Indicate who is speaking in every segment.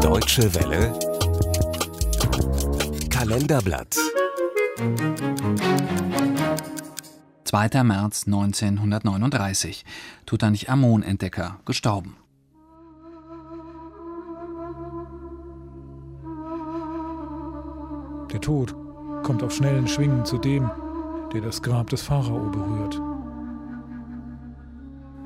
Speaker 1: Deutsche Welle Kalenderblatt
Speaker 2: 2. März 1939. Tutanchamun-Entdecker gestorben.
Speaker 3: Der Tod kommt auf schnellen Schwingen zu dem, der das Grab des Pharao berührt.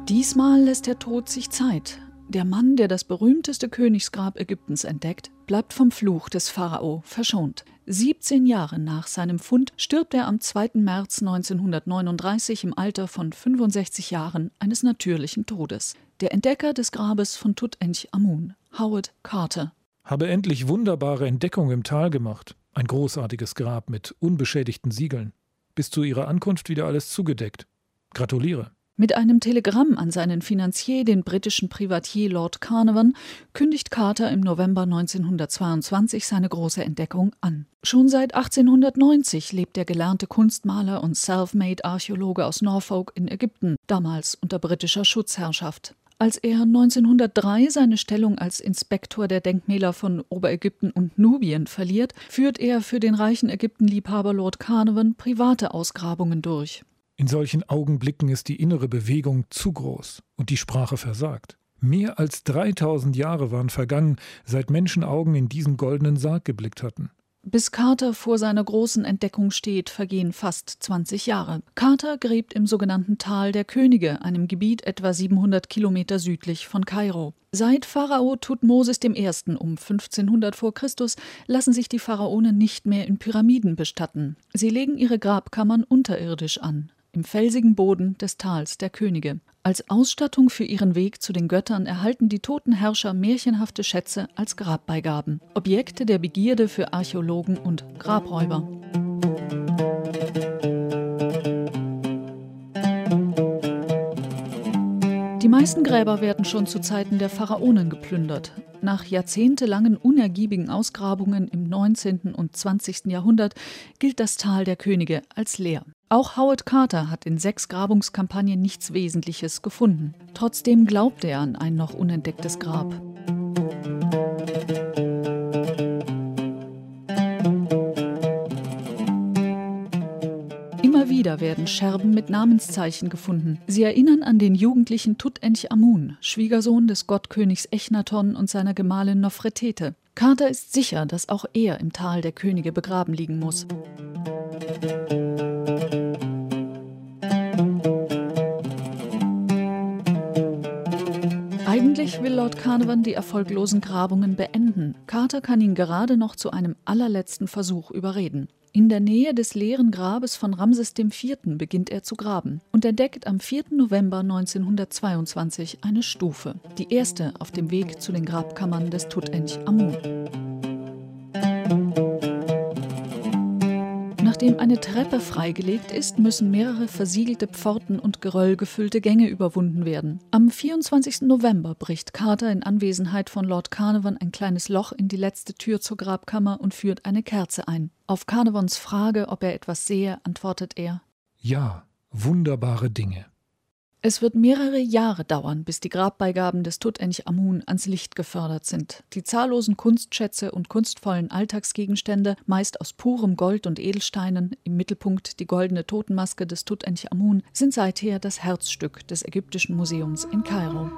Speaker 4: Diesmal lässt der Tod sich Zeit. Der Mann, der das berühmteste Königsgrab Ägyptens entdeckt, bleibt vom Fluch des Pharao verschont. 17 Jahre nach seinem Fund stirbt er am 2. März 1939 im Alter von 65 Jahren eines natürlichen Todes. Der Entdecker des Grabes von Tutanchamun, Howard Carter.
Speaker 3: Habe endlich wunderbare Entdeckung im Tal gemacht. Ein großartiges Grab mit unbeschädigten Siegeln. Bis zu ihrer Ankunft wieder alles zugedeckt. Gratuliere.
Speaker 4: Mit einem Telegramm an seinen Finanzier, den britischen Privatier Lord Carnarvon, kündigt Carter im November 1922 seine große Entdeckung an. Schon seit 1890 lebt der gelernte Kunstmaler und Self-Made-Archäologe aus Norfolk in Ägypten, damals unter britischer Schutzherrschaft. Als er 1903 seine Stellung als Inspektor der Denkmäler von Oberägypten und Nubien verliert, führt er für den reichen Ägyptenliebhaber Lord Carnarvon private Ausgrabungen durch.
Speaker 3: In solchen Augenblicken ist die innere Bewegung zu groß und die Sprache versagt. Mehr als 3000 Jahre waren vergangen, seit Menschenaugen in diesen goldenen Sarg geblickt hatten.
Speaker 4: Bis Carter vor seiner großen Entdeckung steht, vergehen fast 20 Jahre. Carter gräbt im sogenannten Tal der Könige, einem Gebiet etwa 700 Kilometer südlich von Kairo. Seit Pharao Tutmosis I. um 1500 v. Chr. lassen sich die Pharaonen nicht mehr in Pyramiden bestatten. Sie legen ihre Grabkammern unterirdisch an im felsigen Boden des Tals der Könige. Als Ausstattung für ihren Weg zu den Göttern erhalten die toten Herrscher märchenhafte Schätze als Grabbeigaben, Objekte der Begierde für Archäologen und Grabräuber. Die meisten Gräber werden schon zu Zeiten der Pharaonen geplündert. Nach jahrzehntelangen unergiebigen Ausgrabungen im 19. und 20. Jahrhundert gilt das Tal der Könige als leer. Auch Howard Carter hat in sechs Grabungskampagnen nichts Wesentliches gefunden. Trotzdem glaubt er an ein noch unentdecktes Grab. Wieder werden Scherben mit Namenszeichen gefunden. Sie erinnern an den jugendlichen Tutanchamun, Schwiegersohn des Gottkönigs Echnaton und seiner Gemahlin Nofretete. Carter ist sicher, dass auch er im Tal der Könige begraben liegen muss. Eigentlich will Lord Carnarvon die erfolglosen Grabungen beenden. Carter kann ihn gerade noch zu einem allerletzten Versuch überreden. In der Nähe des leeren Grabes von Ramses IV. beginnt er zu graben und entdeckt am 4. November 1922 eine Stufe, die erste auf dem Weg zu den Grabkammern des Tutanchamun. Nachdem eine Treppe freigelegt ist, müssen mehrere versiegelte Pforten und geröllgefüllte Gänge überwunden werden. Am 24. November bricht Carter in Anwesenheit von Lord Carnarvon ein kleines Loch in die letzte Tür zur Grabkammer und führt eine Kerze ein. Auf Carnarvons Frage, ob er etwas sehe, antwortet er:
Speaker 3: Ja, wunderbare Dinge.
Speaker 4: Es wird mehrere Jahre dauern, bis die Grabbeigaben des Tutanchamun ans Licht gefördert sind. Die zahllosen Kunstschätze und kunstvollen Alltagsgegenstände, meist aus purem Gold und Edelsteinen, im Mittelpunkt die goldene Totenmaske des Tutanchamun, sind seither das Herzstück des Ägyptischen Museums in Kairo.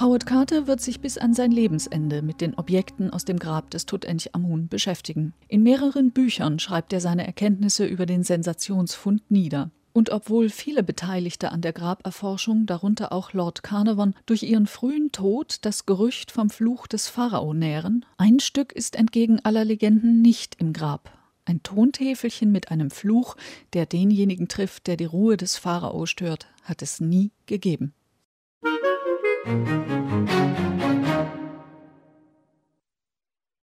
Speaker 4: Howard Carter wird sich bis an sein Lebensende mit den Objekten aus dem Grab des Tutanchamun beschäftigen. In mehreren Büchern schreibt er seine Erkenntnisse über den Sensationsfund nieder. Und obwohl viele Beteiligte an der Graberforschung, darunter auch Lord Carnarvon, durch ihren frühen Tod das Gerücht vom Fluch des Pharao nähren, ein Stück ist entgegen aller Legenden nicht im Grab. Ein Tontäfelchen mit einem Fluch, der denjenigen trifft, der die Ruhe des Pharao stört, hat es nie gegeben. Música